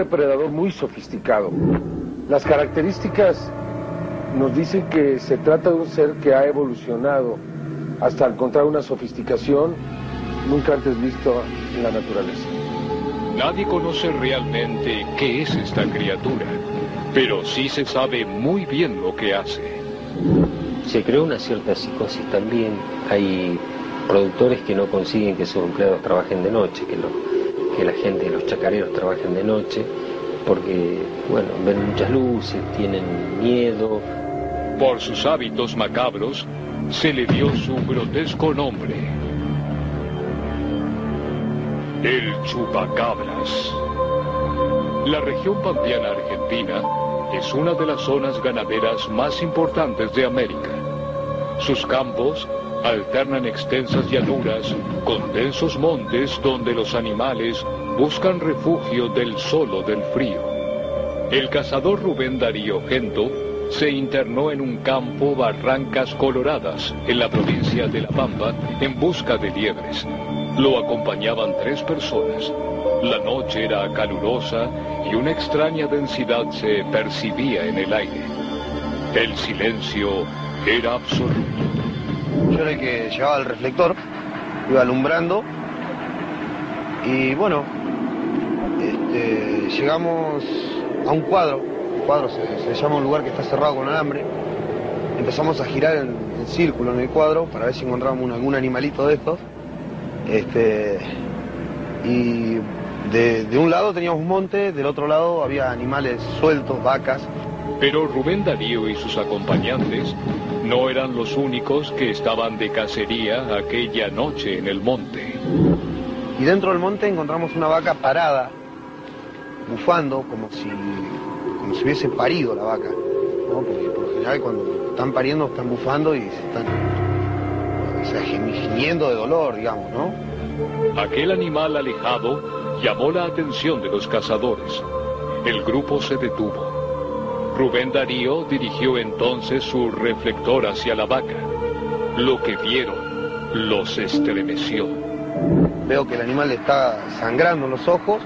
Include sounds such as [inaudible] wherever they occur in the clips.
depredador muy sofisticado. Las características nos dicen que se trata de un ser que ha evolucionado hasta encontrar una sofisticación nunca antes visto en la naturaleza. Nadie conoce realmente qué es esta criatura, pero sí se sabe muy bien lo que hace. Se creó una cierta psicosis también. Hay productores que no consiguen que sus empleados trabajen de noche, que, que la gente, los chacareros trabajen de noche, porque, bueno, ven muchas luces, tienen miedo. Por sus hábitos macabros, se le dio su grotesco nombre. El chupacabras. La región pampeana argentina es una de las zonas ganaderas más importantes de América. Sus campos alternan extensas llanuras con densos montes donde los animales buscan refugio del sol o del frío. El cazador Rubén Darío Gento se internó en un campo Barrancas Coloradas, en la provincia de La Pampa, en busca de liebres. Lo acompañaban tres personas. La noche era calurosa y una extraña densidad se percibía en el aire. El silencio era absoluto. El que llevaba el reflector, iba alumbrando y bueno, este, llegamos a un cuadro, el cuadro se, llama un lugar que está cerrado con alambre, empezamos a girar en, círculo en el cuadro para ver si encontrábamos algún animalito de estos. Este, y de, un lado teníamos un monte, del otro lado había animales sueltos, vacas. Pero Rubén Darío y sus acompañantes no eran los únicos que estaban de cacería aquella noche en el monte. Y dentro del monte encontramos una vaca parada, bufando, como si, como si hubiese parido la vaca. ¿no? Porque por lo general cuando están pariendo están bufando y se están o sea, gimiendo de dolor, digamos, ¿no? Aquel animal alejado llamó la atención de los cazadores. El grupo se detuvo. Rubén Darío dirigió entonces su reflector hacia la vaca. Lo que vieron los estremeció. Veo que el animal está sangrando los ojos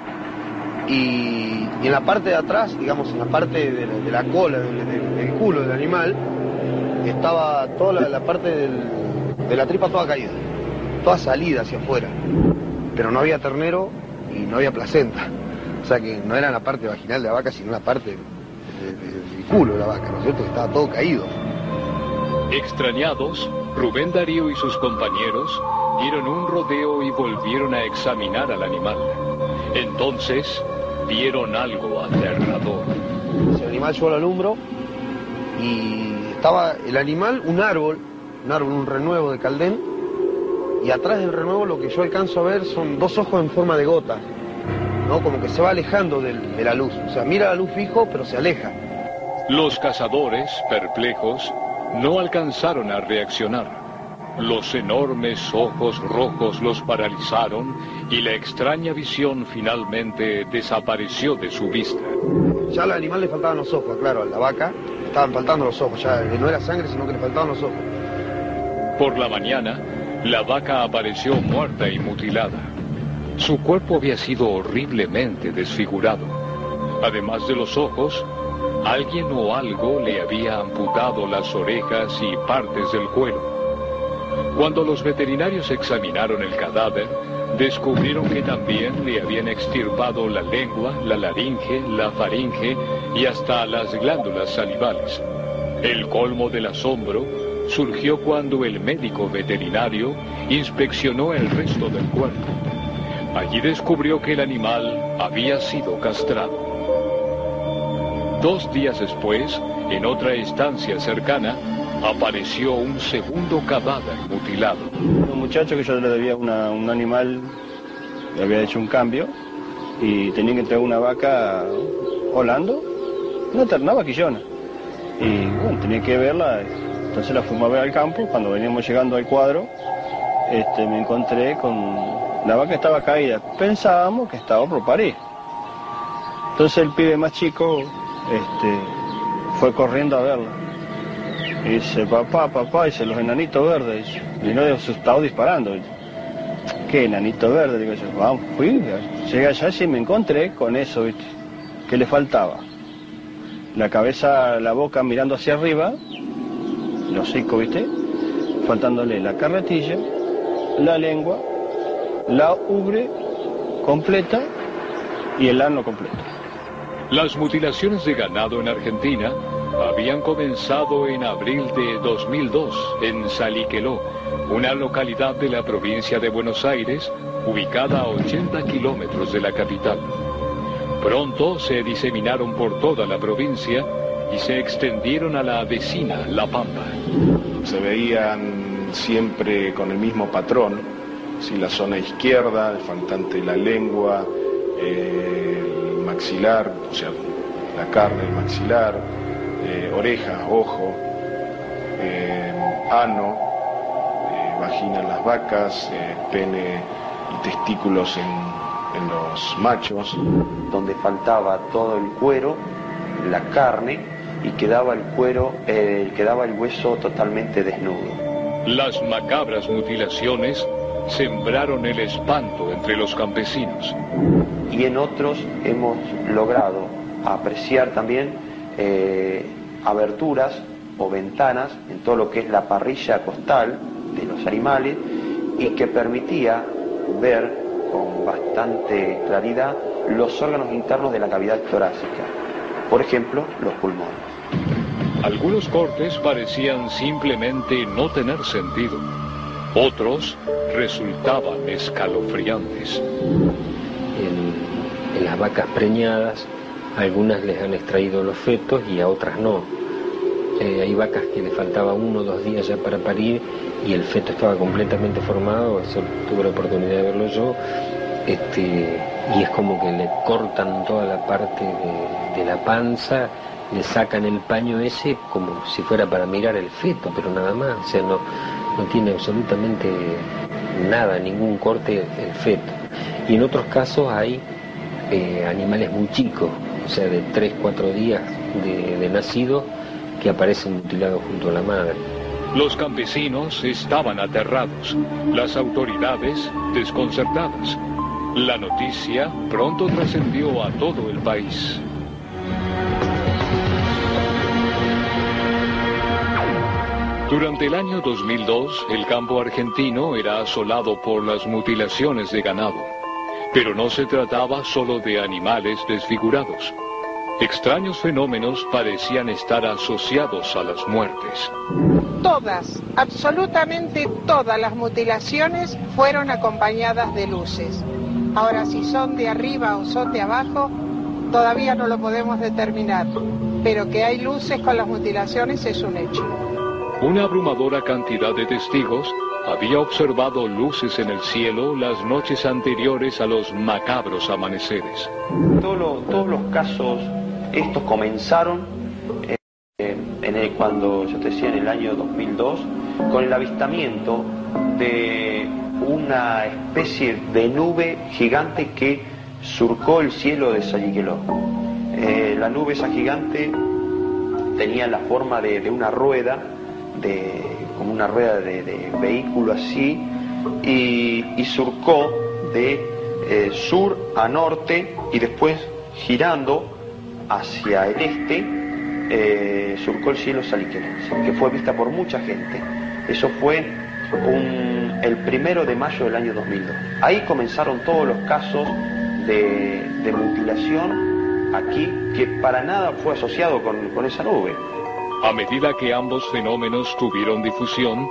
y, en la parte de atrás, digamos en la parte de la, cola, del, culo del animal, estaba toda la, parte de la tripa toda caída, toda salida hacia afuera. Pero no había ternero y no había placenta. O sea que no era la parte vaginal de la vaca, sino la parte del culo de la vaca, ¿no es cierto? Estaba todo caído. Extrañados, Rubén Darío y sus compañeros dieron un rodeo y volvieron a examinar al animal. Entonces vieron algo aterrador. El animal yo lo alumbro y estaba el animal, un árbol, un árbol, un renuevo de caldén, y atrás del renuevo lo que yo alcanzo a ver son dos ojos en forma de gota, ¿no? Como que se va alejando de la luz. O sea, mira la luz fijo, pero se aleja. Los cazadores, perplejos, no alcanzaron a reaccionar. Los enormes ojos rojos los paralizaron y la extraña visión finalmente desapareció de su vista. Ya al animal le faltaban los ojos, claro, a la vaca estaban faltando los ojos, ya no era sangre, sino que le faltaban los ojos. Por la mañana, la vaca apareció muerta y mutilada. Su cuerpo había sido horriblemente desfigurado. Además de los ojos, alguien o algo le había amputado las orejas y partes del cuero. Cuando los veterinarios examinaron el cadáver, descubrieron que también le habían extirpado la lengua, la laringe, la faringe y hasta las glándulas salivales. El colmo del asombro surgió cuando el médico veterinario inspeccionó el resto del cuerpo. Allí descubrió que el animal había sido castrado. Dos días después, en otra estancia cercana, apareció un segundo cadáver mutilado. Un muchacho que yo le debía un animal, le había hecho un cambio y tenía que entregar una vaca holando, una vaquillona. Y bueno, tenía que verla, entonces la fuimos a ver al campo, cuando veníamos llegando al cuadro, este, me encontré con la vaca estaba caída. Pensábamos que estaba por parir. Entonces el pibe más chico este, fue corriendo a verla y dice, papá, papá, dice, los enanitos verdes. Y no asustado disparando. ¿Qué enanito verde? Digo yo, vamos, fui, llegué allá y me encontré con eso, ¿viste? que le faltaba. La cabeza, la boca mirando hacia arriba, los hocico, ¿viste? Faltándole la carretilla, la lengua, la ubre completa y el ano completo. Las mutilaciones de ganado en Argentina habían comenzado en abril de 2002 en Saliqueló, una localidad de la provincia de Buenos Aires, ubicada a 80 kilómetros de la capital. Pronto se diseminaron por toda la provincia y se extendieron a la vecina, La Pampa. Se veían siempre con el mismo patrón, si la zona izquierda, el faltante la lengua, el maxilar, o sea, la carne, el maxilar, eh, oreja, ojo, eh, ano, eh, vagina en las vacas, pene y testículos en, los machos. Donde faltaba todo el cuero, la carne y quedaba el cuero, quedaba el hueso totalmente desnudo. Las macabras mutilaciones sembraron el espanto entre los campesinos. Y en otros hemos logrado apreciar también eh, aberturas o ventanas en todo lo que es la parrilla costal de los animales y que permitía ver con bastante claridad los órganos internos de la cavidad torácica, por ejemplo, los pulmones. Algunos cortes parecían simplemente no tener sentido, otros resultaban escalofriantes. en las vacas preñadas algunas les han extraído los fetos y a otras no. Eh, hay vacas que le faltaba uno o dos días ya para parir y el feto estaba completamente formado, eso tuve la oportunidad de verlo yo, este, y es como que le cortan toda la parte de, la panza, le sacan el paño ese como si fuera para mirar el feto, pero nada más, no, no tiene absolutamente nada, ningún corte el feto. Y en otros casos hay eh, animales muy chicos, o sea, de 3, 4 días de, nacido, que aparecen mutilados junto a la madre. Los campesinos estaban aterrados, las autoridades desconcertadas. La noticia pronto trascendió a todo el país. Durante el año 2002, el campo argentino era asolado por las mutilaciones de ganado. Pero no se trataba solo de animales desfigurados. Extraños fenómenos parecían estar asociados a las muertes. Todas, absolutamente todas las mutilaciones fueron acompañadas de luces. Ahora, si son de arriba o son de abajo, todavía no lo podemos determinar, pero que hay luces con las mutilaciones es un hecho. Una abrumadora cantidad de testigos había observado luces en el cielo las noches anteriores a los macabros amaneceres. todos los casos, estos comenzaron eh, cuando yo te decía en el año 2002, con el avistamiento de una especie de nube gigante que surcó el cielo de Sayiqueló. Eh, la nube esa gigante tenía la forma de una rueda de como una rueda de, vehículo así, y, surcó de eh, sur a norte y después girando hacia el este, eh, surcó el cielo saliquerense, que fue vista por mucha gente. Eso fue el primero de mayo del año 2002. Ahí comenzaron todos los casos de, mutilación aquí, que para nada fue asociado con esa nube. A medida que ambos fenómenos tuvieron difusión,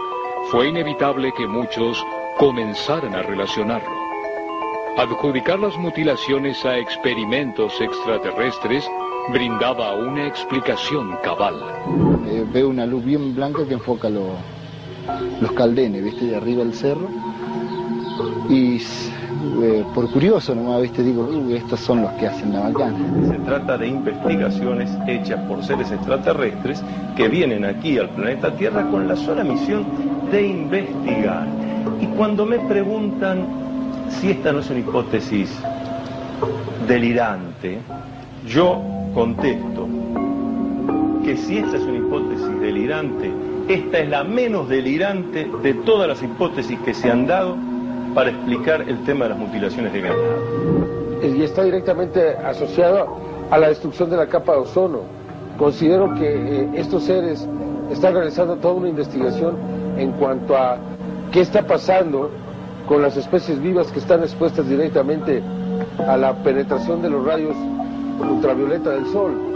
fue inevitable que muchos comenzaran a relacionarlo. Adjudicar las mutilaciones a experimentos extraterrestres brindaba una explicación cabal. Eh, veo una luz bien blanca que enfoca los caldenes, ¿viste? De arriba del cerro. Y eh, por curioso nomás, viste, digo, estos son los que hacen la bacana. Se trata de investigaciones hechas por seres extraterrestres que vienen aquí al planeta Tierra con la sola misión de investigar. Y cuando me preguntan si esta no es una hipótesis delirante, yo contesto que si esta es una hipótesis delirante, esta es la menos delirante de todas las hipótesis que se han dado para explicar el tema de las mutilaciones de ganado. Y está directamente asociado a la destrucción de la capa de ozono. Considero que eh, estos seres están realizando toda una investigación en cuanto a qué está pasando con las especies vivas que están expuestas directamente a la penetración de los rayos ultravioleta del Sol.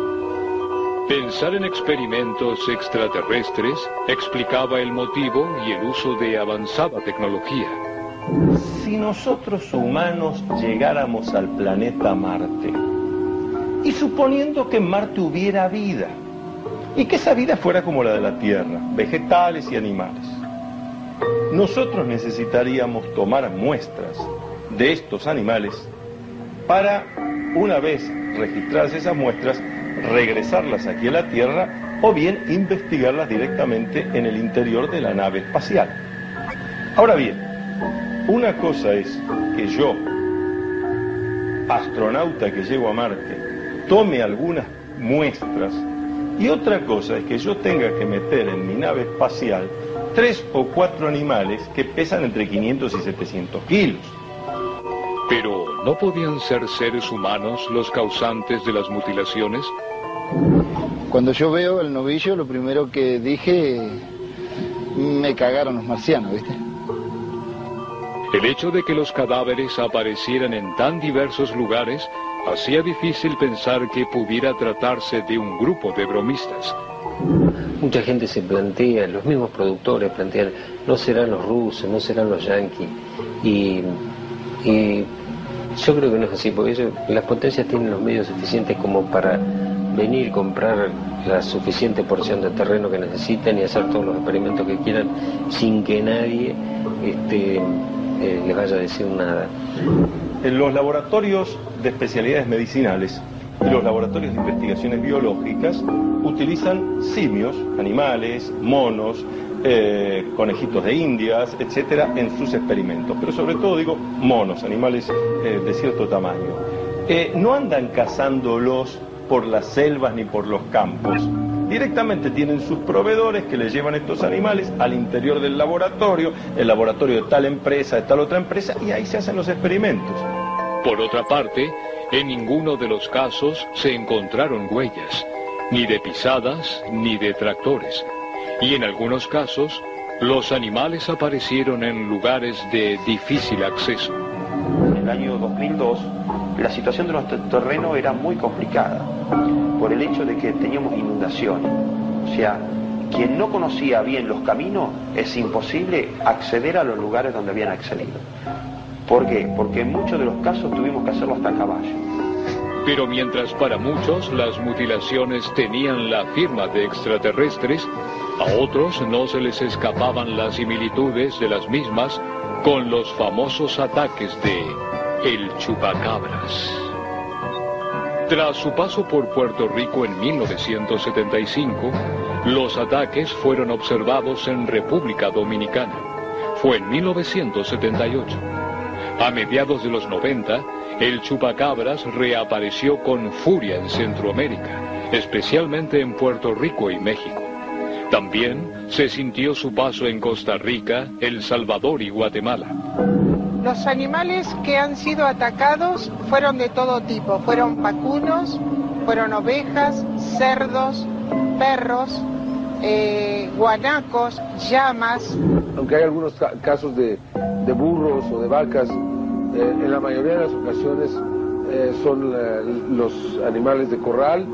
Pensar en experimentos extraterrestres explicaba el motivo y el uso de avanzada tecnología. Si nosotros humanos llegáramos al planeta Marte, y suponiendo que en Marte hubiera vida, y que esa vida fuera como la de la Tierra, vegetales y animales, nosotros necesitaríamos tomar muestras de estos animales para, una vez registradas esas muestras, regresarlas aquí a la Tierra o bien investigarlas directamente en el interior de la nave espacial. Ahora bien, una cosa es que yo, astronauta que llego a Marte, tome algunas muestras y otra cosa es que yo tenga que meter en mi nave espacial tres o cuatro animales que pesan entre 500 y 700 kilos. Pero, ¿no podían ser seres humanos los causantes de las mutilaciones? Cuando yo veo el novillo, lo primero que dije, me cagaron los marcianos, ¿viste? El hecho de que los cadáveres aparecieran en tan diversos lugares hacía difícil pensar que pudiera tratarse de un grupo de bromistas. Mucha gente se plantea, los mismos productores plantean, no serán los rusos, no serán los yanquis. Y, yo creo que no es así, porque las potencias tienen los medios suficientes como para venir, comprar la suficiente porción de terreno que necesiten y hacer todos los experimentos que quieran sin que nadie este, eh, les vaya a decir nada. En los laboratorios de especialidades medicinales y los laboratorios de investigaciones biológicas utilizan simios, animales, monos, eh, conejitos de indias, etcétera, en sus experimentos. Pero sobre todo digo monos, animales eh, de cierto tamaño. Eh, no andan cazándolos por las selvas ni por los campos. Directamente tienen sus proveedores que les llevan estos animales al interior del laboratorio, el laboratorio de tal empresa, de tal otra empresa, y ahí se hacen los experimentos. Por otra parte, en ninguno de los casos se encontraron huellas, ni de pisadas ni de tractores, y en algunos casos los animales aparecieron en lugares de difícil acceso. En el año 2002 la situación de nuestro terreno era muy complicada por el hecho de que teníamos inundaciones. O sea, quien no conocía bien los caminos es imposible acceder a los lugares donde habían accedido. ¿Por qué? Porque en muchos de los casos tuvimos que hacerlo hasta a caballo. Pero mientras para muchos las mutilaciones tenían la firma de extraterrestres, a otros no se les escapaban las similitudes de las mismas con los famosos ataques de El Chupacabras. Tras su paso por Puerto Rico en 1975, los ataques fueron observados en República Dominicana. Fue en 1978. A mediados de los 90, el chupacabras reapareció con furia en Centroamérica, especialmente en Puerto Rico y México. También se sintió su paso en Costa Rica, El Salvador y Guatemala. Los animales que han sido atacados fueron de todo tipo, fueron vacunos, fueron ovejas, cerdos, perros, eh, guanacos, llamas. Aunque hay algunos casos de, burros o de vacas, eh, en la mayoría de las ocasiones eh, son los animales de corral,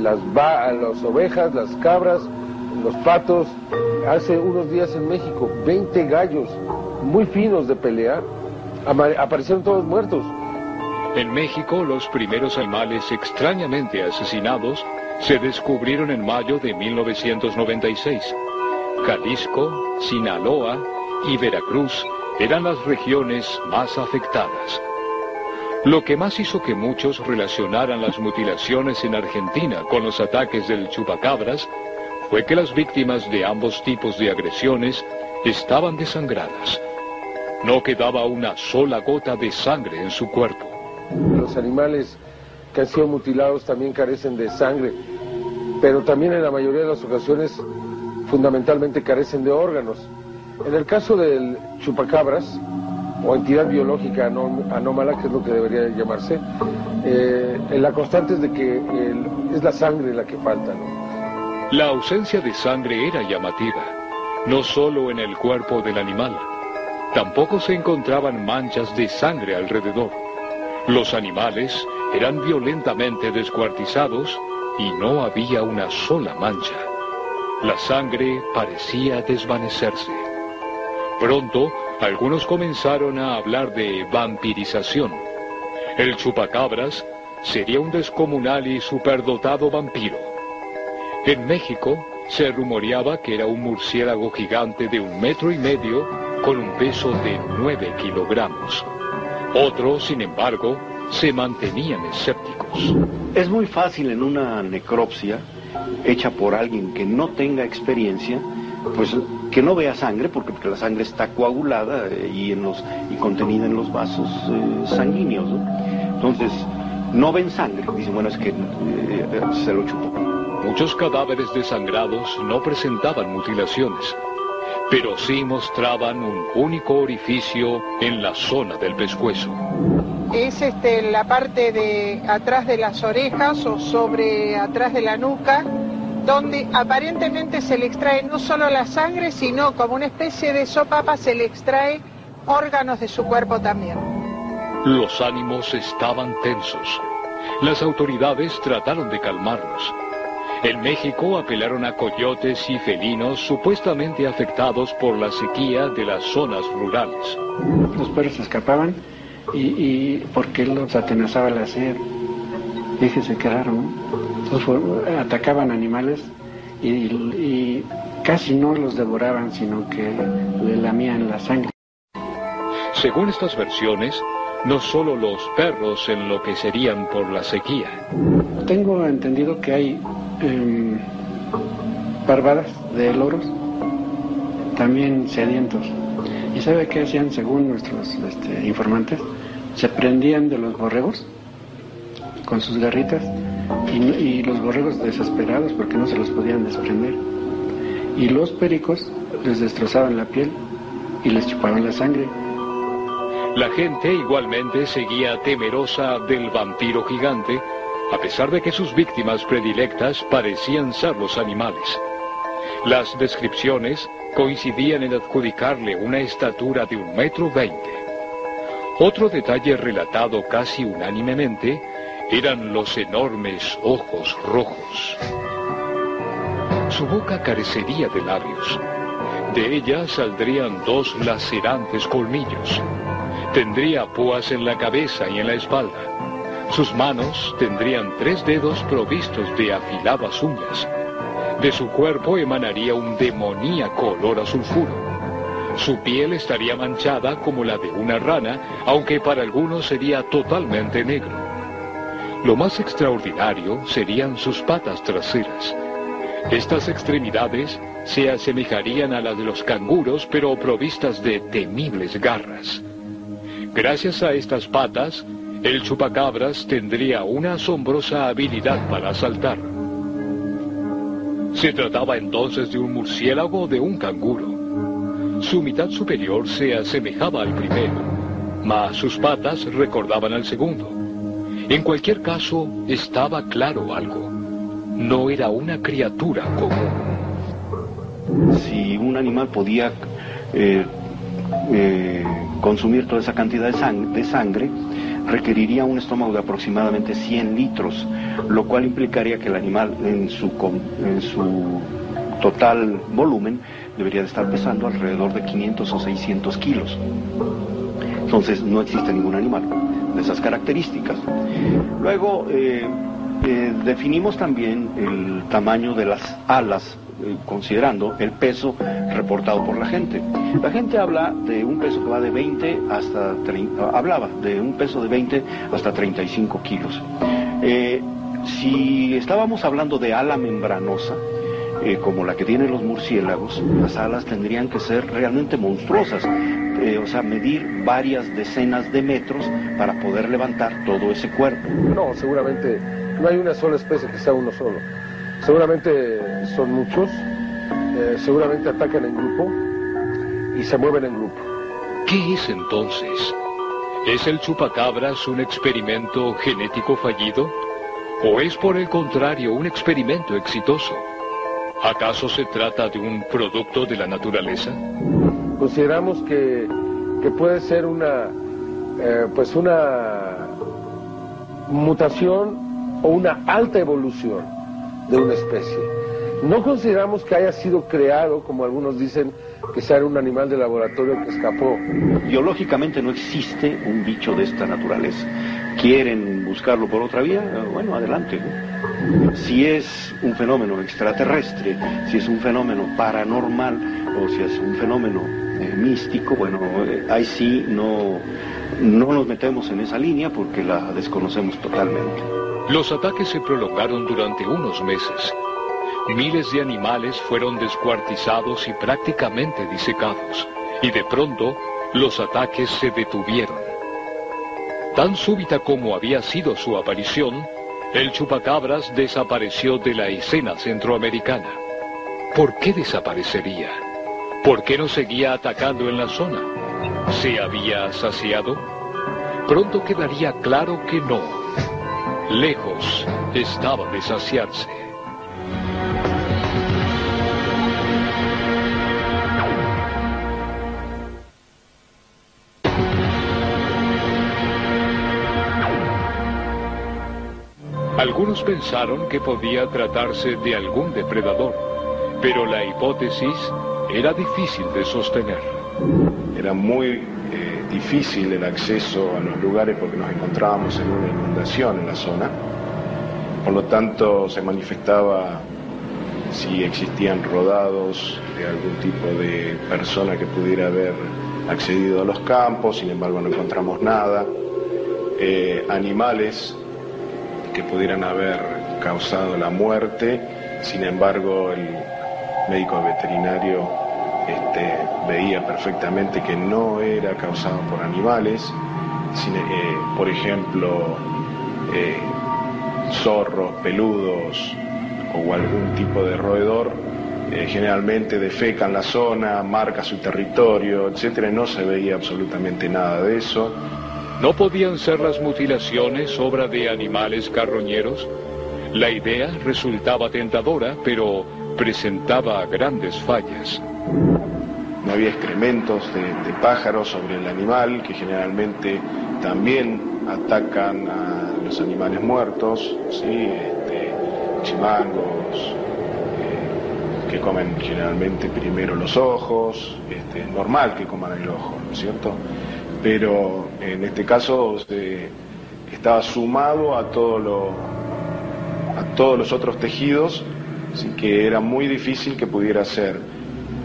las, las ovejas, las cabras, los patos. Hace unos días en México, 20 gallos muy finos de pelea aparecieron todos muertos. En México, los primeros animales extrañamente asesinados se descubrieron en mayo de 1996. Jalisco, Sinaloa y Veracruz eran las regiones más afectadas. Lo que más hizo que muchos relacionaran las mutilaciones en Argentina con los ataques del chupacabras fue que las víctimas de ambos tipos de agresiones estaban desangradas. No quedaba una sola gota de sangre en su cuerpo. Los animales que han sido mutilados también carecen de sangre, pero también en la mayoría de las ocasiones fundamentalmente carecen de órganos. En el caso del chupacabras, o entidad biológica anómala, que es lo que debería llamarse, eh, la constante es de que es la sangre la que falta. La ausencia de sangre era llamativa, no solo en el cuerpo del animal, tampoco se encontraban manchas de sangre alrededor. Los animales eran violentamente descuartizados y no había una sola mancha. La sangre parecía desvanecerse. Pronto, algunos comenzaron a hablar de vampirización. El chupacabras sería un descomunal y superdotado vampiro. En México se rumoreaba que era un murciélago gigante de un metro y medio con un peso de nueve kilogramos. Otros, sin embargo, se mantenían escépticos. Es muy fácil en una necropsia hecha por alguien que no tenga experiencia, pues que no vea sangre, porque, porque la sangre está coagulada eh, y, en los, y contenida en los vasos eh, sanguíneos. Entonces, no ven sangre, dicen, bueno, es que eh, se lo chupó. Muchos cadáveres desangrados no presentaban mutilaciones, pero sí mostraban un único orificio en la zona del pescuezo es este, la parte de atrás de las orejas o sobre atrás de la nuca, donde aparentemente se le extrae no solo la sangre, sino como una especie de sopapa se le extrae órganos de su cuerpo también. Los ánimos estaban tensos. Las autoridades trataron de calmarlos. En México apelaron a coyotes y felinos supuestamente afectados por la sequía de las zonas rurales. Los perros escapaban y, porque los atenazaba la sed. Fíjese qué raro, atacaban animales y, casi no los devoraban, sino que le lamían la sangre. Según estas versiones, no solo los perros enloquecerían por la sequía. Tengo entendido que hay eh, barbadas de loros, también sedientos. ¿Y sabe qué hacían según nuestros este, informantes? Se prendían de los borregos con sus garritas y, los borregos desesperados porque no se los podían desprender. Y los pericos les destrozaban la piel y les chupaban la sangre. La gente igualmente seguía temerosa del vampiro gigante, a pesar de que sus víctimas predilectas parecían ser los animales. Las descripciones coincidían en adjudicarle una estatura de un metro veinte. Otro detalle relatado casi unánimemente eran los enormes ojos rojos. Su boca carecería de labios. De ella saldrían dos lacerantes colmillos. Tendría púas en la cabeza y en la espalda. Sus manos tendrían tres dedos provistos de afiladas uñas de su cuerpo emanaría un demoníaco olor a sulfuro. Su piel estaría manchada como la de una rana, aunque para algunos sería totalmente negro. Lo más extraordinario serían sus patas traseras. Estas extremidades se asemejarían a las de los canguros, pero provistas de temibles garras. Gracias a estas patas, el chupacabras tendría una asombrosa habilidad para saltar. Se trataba entonces de un murciélago o de un canguro. Su mitad superior se asemejaba al primero, mas sus patas recordaban al segundo. En cualquier caso, estaba claro algo. No era una criatura común. Si un animal podía eh, eh, consumir toda esa cantidad de sangre requeriría un estómago de aproximadamente 100 litros, lo cual implicaría que el animal en su, en su total volumen debería de estar pesando alrededor de 500 o 600 kilos. Entonces no existe ningún animal de esas características. Luego eh, eh, definimos también el tamaño de las alas eh, considerando el peso reportado por la gente. La gente habla de un peso que va de 20 hasta 30, hablaba de un peso de 20 hasta 35 kilos. Eh, si estábamos hablando de ala membranosa, eh, como la que tienen los murciélagos, las alas tendrían que ser realmente monstruosas, o sea, medir varias decenas de metros para poder levantar todo ese cuerpo. No, seguramente no hay una sola especie que sea uno solo. Seguramente son muchos, eh, seguramente atacan en grupo y se mueven en grupo. ¿Qué es entonces? ¿Es el chupacabras un experimento genético fallido? ¿O es por el contrario un experimento exitoso? ¿Acaso se trata de un producto de la naturaleza? Consideramos que, que puede ser una, eh, pues una mutación o una alta evolución de una especie. No consideramos que haya sido creado, como algunos dicen, que sea un animal de laboratorio que escapó. Biológicamente no existe un bicho de esta naturaleza. ¿Quieren buscarlo por otra vía? Bueno, adelante. Si es un fenómeno extraterrestre, si es un fenómeno paranormal o si es un fenómeno eh, místico, bueno, eh, ahí sí no, no nos metemos en esa línea porque la desconocemos totalmente. Los ataques se prolongaron durante unos meses. Miles de animales fueron descuartizados y prácticamente disecados, y de pronto los ataques se detuvieron. Tan súbita como había sido su aparición, el chupacabras desapareció de la escena centroamericana. ¿Por qué desaparecería? ¿Por qué no seguía atacando en la zona? ¿Se había saciado? Pronto quedaría claro que no. Lejos estaba de saciarse. Algunos pensaron que podía tratarse de algún depredador, pero la hipótesis era difícil de sostener. Era muy eh, difícil el acceso a los lugares porque nos encontrábamos en una inundación en la zona. Por lo tanto, se manifestaba si existían rodados de algún tipo de persona que pudiera haber accedido a los campos, sin embargo no encontramos nada. Eh, animales que pudieran haber causado la muerte, sin embargo el médico veterinario este, veía perfectamente que no era causado por animales, eh, por ejemplo, eh, zorros, peludos o algún tipo de roedor, eh, generalmente defecan la zona, marca su territorio, etcétera, no se veía absolutamente nada de eso. ¿No podían ser las mutilaciones obra de animales carroñeros? La idea resultaba tentadora, pero presentaba grandes fallas. No había excrementos de, pájaros sobre el animal, que generalmente también atacan a los animales muertos, ¿sí? Este, chimangos, eh, que comen generalmente primero los ojos, este, es normal que coman el ojo, ¿no es cierto? pero en este caso estaba sumado a, a todos los otros tejidos, así que era muy difícil que pudiera ser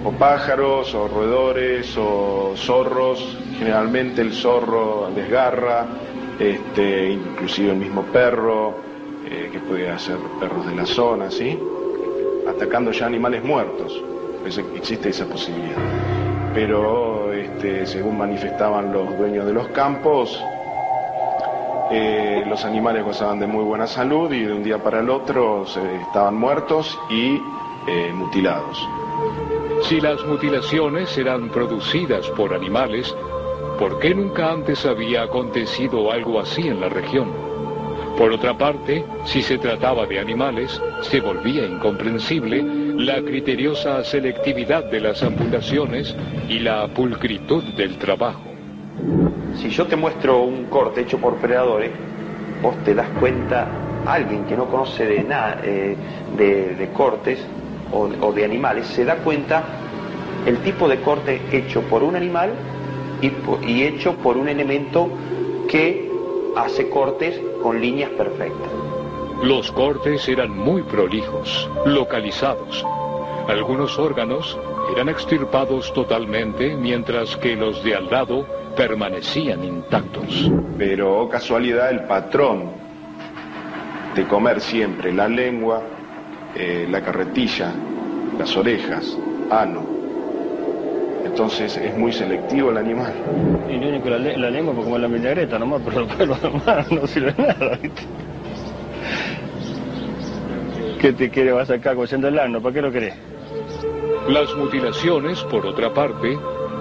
o pájaros, o roedores, o zorros, generalmente el zorro desgarra, este, inclusive el mismo perro, eh, que pudiera ser perros de la zona, ¿sí? atacando ya animales muertos, existe esa posibilidad. Pero este, según manifestaban los dueños de los campos, eh, los animales gozaban de muy buena salud y de un día para el otro estaban muertos y eh, mutilados. Si las mutilaciones eran producidas por animales, ¿por qué nunca antes había acontecido algo así en la región? Por otra parte, si se trataba de animales, se volvía incomprensible la criteriosa selectividad de las amputaciones y la pulcritud del trabajo. Si yo te muestro un corte hecho por predadores, vos te das cuenta, alguien que no conoce de nada eh, de, cortes o, de animales, se da cuenta el tipo de corte hecho por un animal y hecho por un elemento que hace cortes con líneas perfectas. Los cortes eran muy prolijos, localizados. Algunos órganos eran extirpados totalmente, mientras que los de al lado permanecían intactos. Pero, oh casualidad, el patrón de comer siempre la lengua, eh, la carretilla, las orejas, ano, entonces es muy selectivo el animal. Y no único la, la lengua porque como la milagreta nomás, pero los pelos no sirve nada, ¿viste? ¿Qué te quiere vas a sacar cociendo el ano? ¿Para qué lo querés? Las mutilaciones, por otra parte,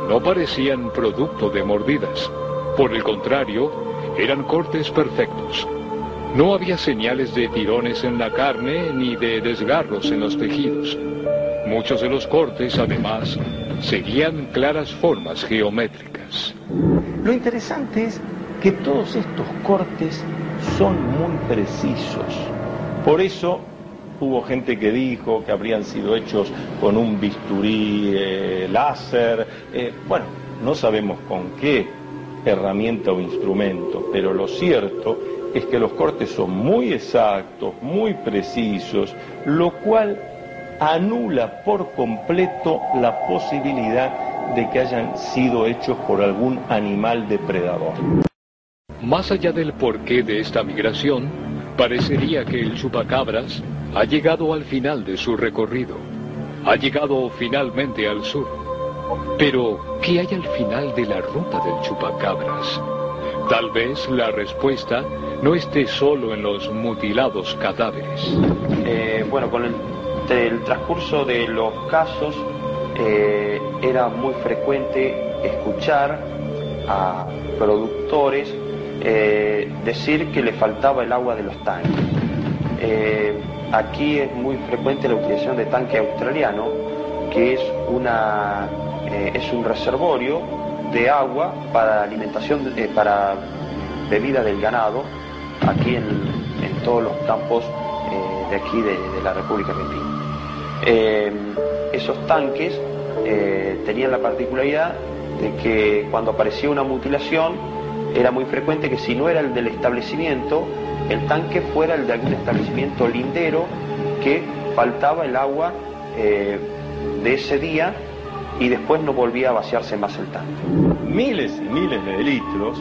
no parecían producto de mordidas. Por el contrario, eran cortes perfectos. No había señales de tirones en la carne ni de desgarros en los tejidos. Muchos de los cortes, además, seguían claras formas geométricas. Lo interesante es que todos estos cortes son muy precisos. Por eso hubo gente que dijo que habrían sido hechos con un bisturí eh, láser. Eh, bueno, no sabemos con qué herramienta o instrumento, pero lo cierto es que los cortes son muy exactos, muy precisos, lo cual anula por completo la posibilidad de que hayan sido hechos por algún animal depredador. Más allá del porqué de esta migración, parecería que el chupacabras ha llegado al final de su recorrido. Ha llegado finalmente al sur. Pero, ¿qué hay al final de la ruta del chupacabras? Tal vez la respuesta no esté solo en los mutilados cadáveres. Eh, bueno, con el, transcurso de los casos eh, era muy frecuente escuchar a productores eh, decir que le faltaba el agua de los tanques. aquí es muy frecuente la utilización de tanque australiano, que es, una, es un reservorio de agua para alimentación, para bebida del ganado aquí en, todos los campos eh, de aquí de, la República Argentina. Eh, esos tanques eh, tenían la particularidad de que cuando aparecía una mutilación era muy frecuente que si no era el del establecimiento, el tanque fuera el de algún establecimiento lindero que faltaba el agua de ese día y después no volvía a vaciarse más el tanque. Miles y miles de litros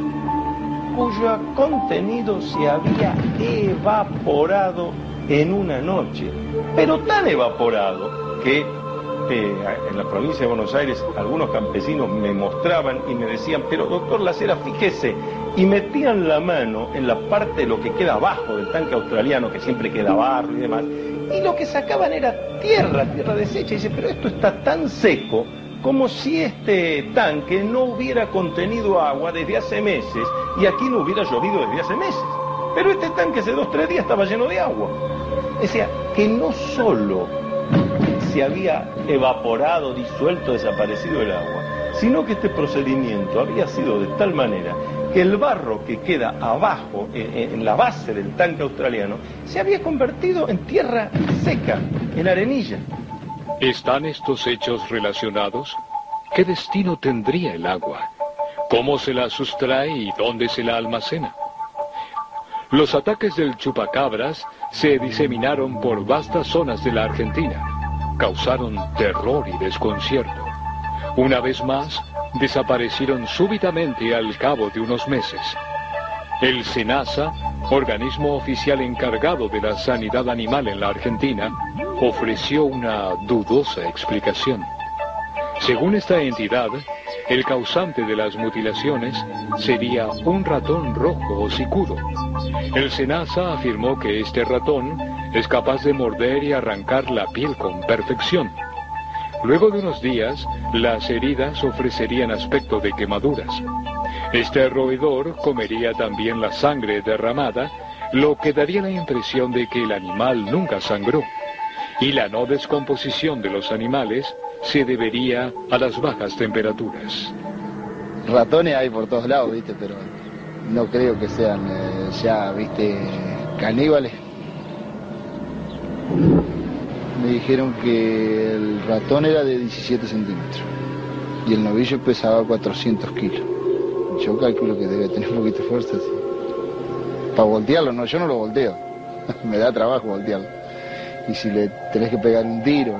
cuyo contenido se había evaporado en una noche, pero tan evaporado que eh, en la provincia de Buenos Aires algunos campesinos me mostraban y me decían, pero doctor Lacera, fíjese, y metían la mano en la parte de lo que queda abajo del tanque australiano, que siempre queda barro y demás, y lo que sacaban era tierra, tierra deshecha, y dice, pero esto está tan seco como si este tanque no hubiera contenido agua desde hace meses y aquí no hubiera llovido desde hace meses. Pero este tanque hace dos, tres días estaba lleno de agua. Sea, que no solo se había evaporado, disuelto, desaparecido el agua, sino que este procedimiento había sido de tal manera que el barro que queda abajo, en, la base del tanque australiano, se había convertido en tierra seca, en arenilla. ¿Están estos hechos relacionados? ¿Qué destino tendría el agua? ¿Cómo se la sustrae y dónde se la almacena? Los ataques del chupacabras se diseminaron por vastas zonas de la Argentina. Causaron terror y desconcierto. Una vez más, desaparecieron súbitamente al cabo de unos meses. El SENASA, organismo oficial encargado de la sanidad animal en la Argentina, ofreció una dudosa explicación. Según esta entidad, el causante de las mutilaciones sería un ratón rojo o sicudo. El SENASA afirmó que este ratón es capaz de morder y arrancar la piel con perfección. Luego de unos días, las heridas ofrecerían aspecto de quemaduras. Este roedor comería también la sangre derramada, lo que daría la impresión de que el animal nunca sangró y la no descomposición de los animales se debería a las bajas temperaturas. Ratones hay por todos lados, viste, pero no creo que sean eh, ya, viste, caníbales. Me dijeron que el ratón era de 17 centímetros y el novillo pesaba 400 kilos. Yo calculo que debe tener un poquito de fuerza. Para voltearlo, no, yo no lo volteo. [laughs] Me da trabajo voltearlo y si le tenés que pegar un tiro.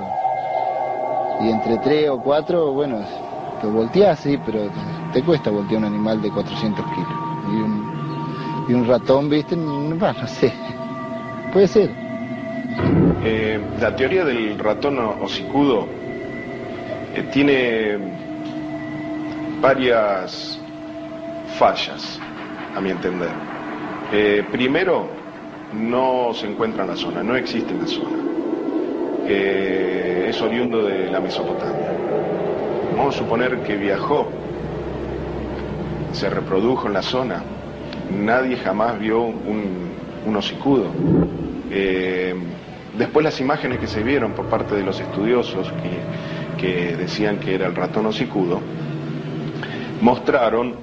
Y entre tres o cuatro, bueno, te volteás, sí, pero te cuesta voltear un animal de 400 kilos. Y un, ratón, viste, no, sé, puede ser. Eh, la teoría del ratón hocicudo eh, tiene varias fallas, a mi entender. Eh, primero, no se encuentra en la zona, no existe en la zona. es oriundo de la Mesopotamia. vamos a suponer que viajó, se reprodujo en la zona, nadie jamás vio un, hocicudo. Eh, después las imágenes que se vieron por parte de los estudiosos que, que decían que era el ratón hocicudo, mostraron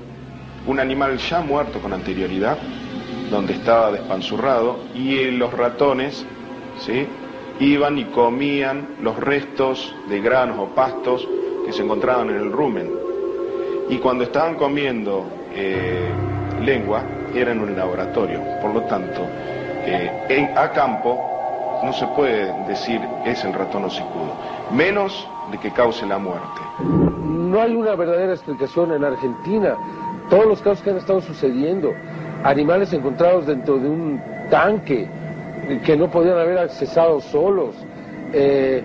un animal ya muerto con anterioridad, donde estaba despanzurrado, y los ratones ¿sí? iban y comían los restos de granos o pastos que se encontraban en el rumen. Y cuando estaban comiendo eh, lengua, era en un laboratorio. Por lo tanto, eh, a campo no se puede decir es el ratón hocicudo, menos de que cause la muerte. No hay una verdadera explicación en Argentina. Todos los casos que han estado sucediendo, animales encontrados dentro de un tanque que no podían haber accesado solos, eh,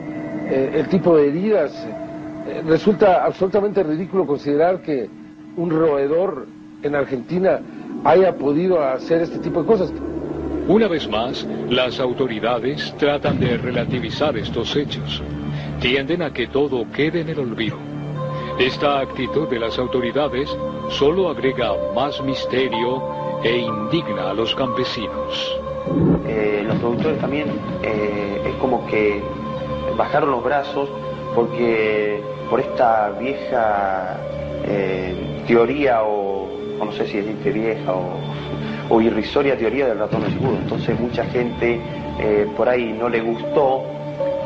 eh, el tipo de heridas. Eh, resulta absolutamente ridículo considerar que un roedor en Argentina haya podido hacer este tipo de cosas. Una vez más, las autoridades tratan de relativizar estos hechos. Tienden a que todo quede en el olvido. Esta actitud de las autoridades solo agrega más misterio e indigna a los campesinos. Eh, los productores también eh, es como que bajaron los brazos porque por esta vieja eh, teoría o, no sé si es vieja o, o, irrisoria teoría del ratón escudo. Entonces mucha gente por ahí no le gustó,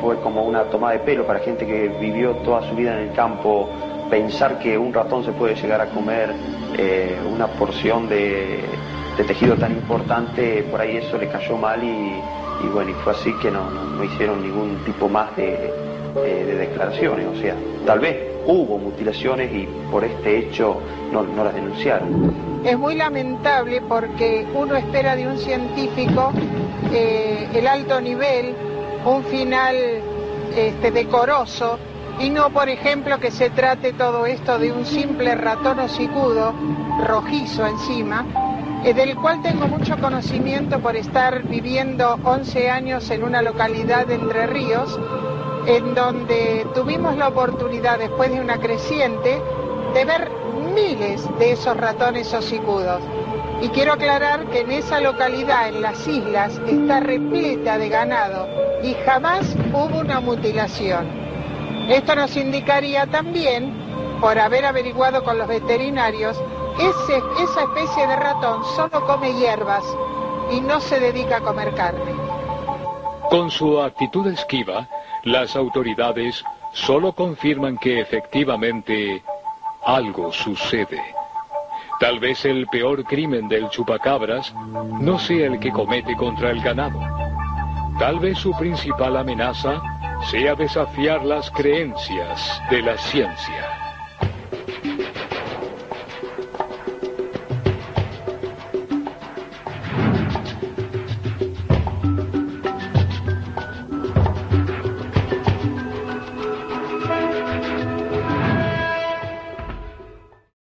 fue como una toma de pelo para gente que vivió toda su vida en el campo pensar que un ratón se puede llegar a comer una porción de, tejido tan importante, por ahí eso le cayó mal y, bueno, y fue así que no, no, hicieron ningún tipo más de, de, declaraciones. O sea, tal vez hubo mutilaciones y por este hecho no, no las denunciaron. Es muy lamentable porque uno espera de un científico eh, el alto nivel, un final este, decoroso, y no, por ejemplo, que se trate todo esto de un simple ratón hocicudo, rojizo encima, eh, del cual tengo mucho conocimiento por estar viviendo 11 años en una localidad de Entre Ríos, en donde tuvimos la oportunidad, después de una creciente, de ver miles de esos ratones hocicudos. Y quiero aclarar que en esa localidad, en las islas, está repleta de ganado y jamás hubo una mutilación. Esto nos indicaría también, por haber averiguado con los veterinarios, esa especie de ratón solo come hierbas y no se dedica a comer carne. Con su actitud esquiva, las autoridades solo confirman que efectivamente algo sucede. Tal vez el peor crimen del chupacabras no sea el que comete contra el ganado. Tal vez su principal amenaza sea desafiar las creencias de la ciencia.